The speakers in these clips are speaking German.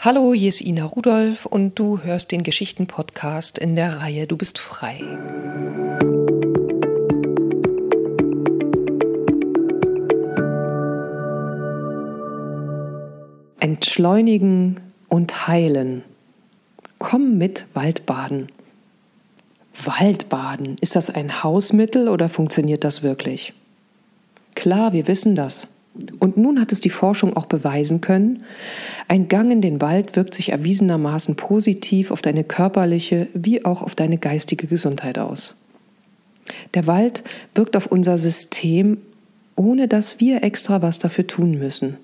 Hallo, hier ist Ina Rudolph und du hörst den Geschichten-Podcast in der Reihe Du bist frei. Entschleunigen und heilen. Komm mit Waldbaden. Waldbaden, ist das ein Hausmittel oder funktioniert das wirklich? Klar, wir wissen das. Und nun hat es die Forschung auch beweisen können, ein Gang in den Wald wirkt sich erwiesenermaßen positiv auf deine körperliche wie auch auf deine geistige Gesundheit aus. Der Wald wirkt auf unser System, ohne dass wir extra was dafür tun müssen.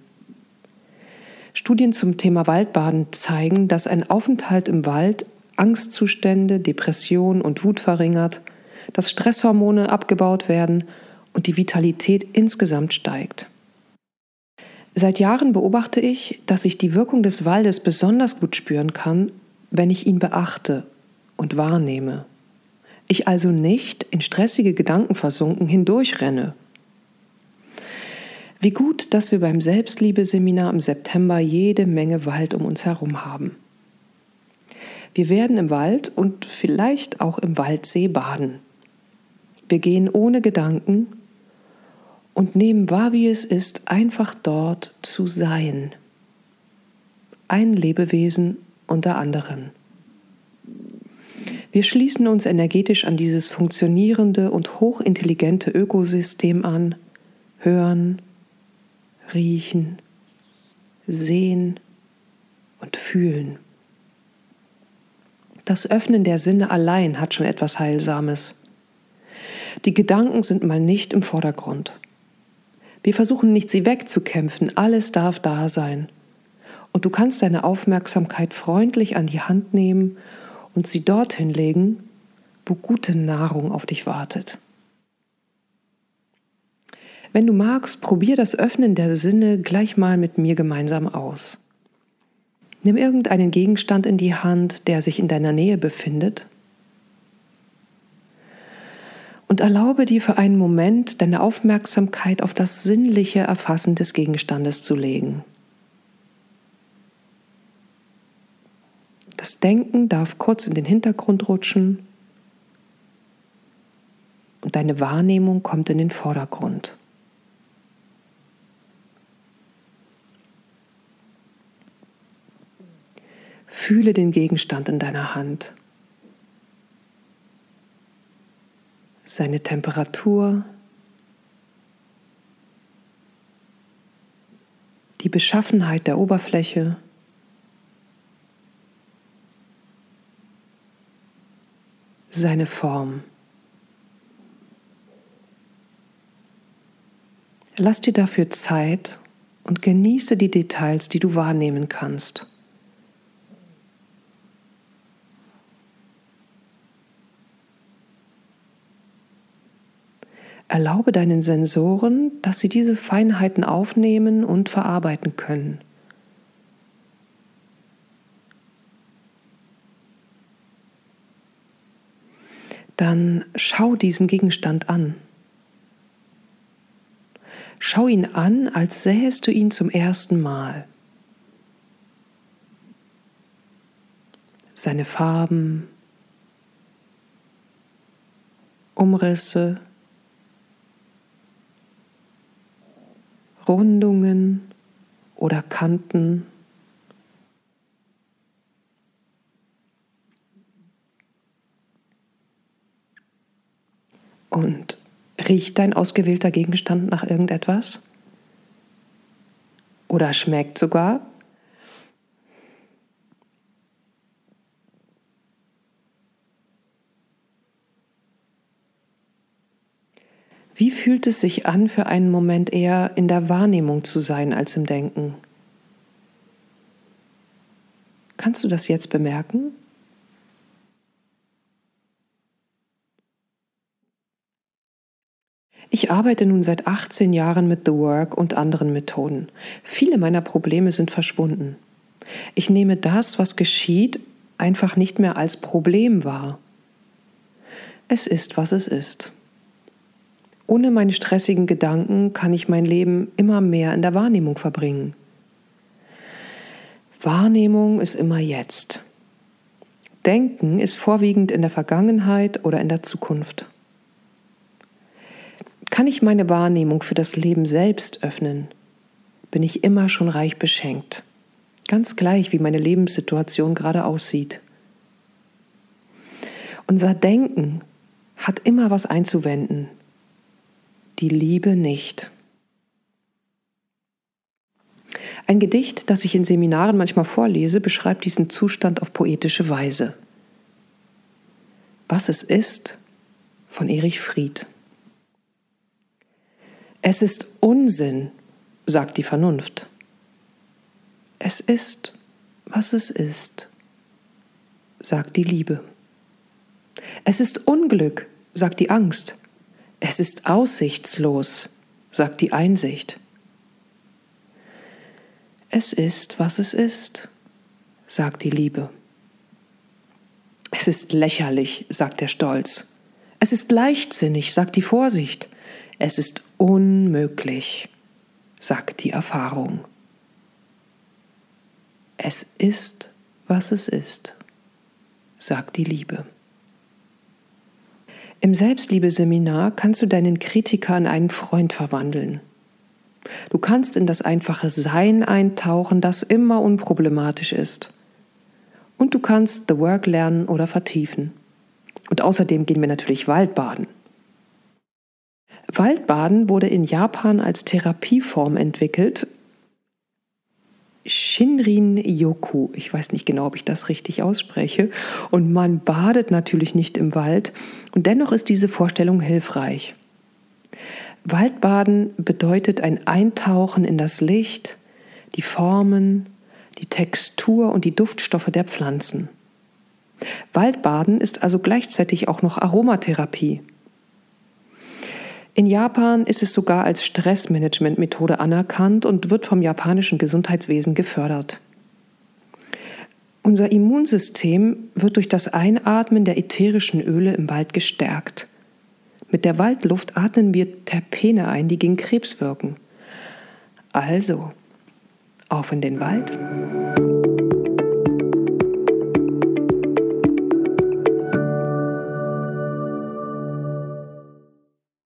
Studien zum Thema Waldbaden zeigen, dass ein Aufenthalt im Wald Angstzustände, Depression und Wut verringert, dass Stresshormone abgebaut werden und die Vitalität insgesamt steigt. Seit Jahren beobachte ich, dass ich die Wirkung des Waldes besonders gut spüren kann, wenn ich ihn beachte und wahrnehme. Ich also nicht in stressige Gedanken versunken hindurchrenne. Wie gut, dass wir beim Selbstliebe-Seminar im September jede Menge Wald um uns herum haben. Wir werden im Wald und vielleicht auch im Waldsee baden. Wir gehen ohne Gedanken und nehmen wahr, wie es ist, einfach dort zu sein. Ein Lebewesen unter anderen. Wir schließen uns energetisch an dieses funktionierende und hochintelligente Ökosystem an, hören, riechen, sehen und fühlen. Das Öffnen der Sinne allein hat schon etwas Heilsames. Die Gedanken sind mal nicht im Vordergrund. Wir versuchen nicht, sie wegzukämpfen, alles darf da sein. Und du kannst deine Aufmerksamkeit freundlich an die Hand nehmen und sie dorthin legen, wo gute Nahrung auf dich wartet. Wenn du magst, probier das Öffnen der Sinne gleich mal mit mir gemeinsam aus. Nimm irgendeinen Gegenstand in die Hand, der sich in deiner Nähe befindet und erlaube dir für einen Moment deine Aufmerksamkeit auf das sinnliche Erfassen des Gegenstandes zu legen. Das Denken darf kurz in den Hintergrund rutschen und deine Wahrnehmung kommt in den Vordergrund. Fühle den Gegenstand in deiner Hand. Seine Temperatur, die Beschaffenheit der Oberfläche, seine Form. Lass dir dafür Zeit und genieße die Details, die du wahrnehmen kannst. Erlaube deinen Sensoren, dass sie diese Feinheiten aufnehmen und verarbeiten können. Dann schau diesen Gegenstand an. Schau ihn an, als sähest du ihn zum ersten Mal. Seine Farben, Umrisse, Rundungen oder Kanten. Und riecht dein ausgewählter Gegenstand nach irgendetwas? Oder schmeckt sogar? Wie fühlt es sich an, für einen Moment eher in der Wahrnehmung zu sein als im Denken? Kannst du das jetzt bemerken? Ich arbeite nun seit 18 Jahren mit The Work und anderen Methoden. Viele meiner Probleme sind verschwunden. Ich nehme das, was geschieht, einfach nicht mehr als Problem wahr. Es ist, was es ist. Ohne meine stressigen Gedanken kann ich mein Leben immer mehr in der Wahrnehmung verbringen. Wahrnehmung ist immer jetzt. Denken ist vorwiegend in der Vergangenheit oder in der Zukunft. Kann ich meine Wahrnehmung für das Leben selbst öffnen, bin ich immer schon reich beschenkt. Ganz gleich, wie meine Lebenssituation gerade aussieht. Unser Denken hat immer was einzuwenden, die Liebe nicht. Ein Gedicht, das ich in Seminaren manchmal vorlese, beschreibt diesen Zustand auf poetische Weise. Was es ist von Erich Fried. Es ist Unsinn, sagt die Vernunft. Es ist, was es ist, sagt die Liebe. Es ist Unglück, sagt die Angst. Es ist aussichtslos, sagt die Einsicht. Es ist, was es ist, sagt die Liebe. Es ist lächerlich, sagt der Stolz. Es ist leichtsinnig, sagt die Vorsicht. Es ist unmöglich, sagt die Erfahrung. Es ist, was es ist, sagt die Liebe. Im Selbstliebeseminar kannst du deinen Kritiker in einen Freund verwandeln. Du kannst in das einfache Sein eintauchen, das immer unproblematisch ist. Und du kannst The Work lernen oder vertiefen. Und außerdem gehen wir natürlich Waldbaden. Waldbaden wurde in Japan als Therapieform entwickelt. Shinrin Yoku, ich weiß nicht genau, ob ich das richtig ausspreche, und man badet natürlich nicht im Wald, und dennoch ist diese Vorstellung hilfreich. Waldbaden bedeutet ein Eintauchen in das Licht, die Formen, die Textur und die Duftstoffe der Pflanzen. Waldbaden ist also gleichzeitig auch noch Aromatherapie. In Japan ist es sogar als Stressmanagementmethode anerkannt und wird vom japanischen Gesundheitswesen gefördert. Unser Immunsystem wird durch das Einatmen der ätherischen Öle im Wald gestärkt. Mit der Waldluft atmen wir Terpene ein, die gegen Krebs wirken. Also, auf in den Wald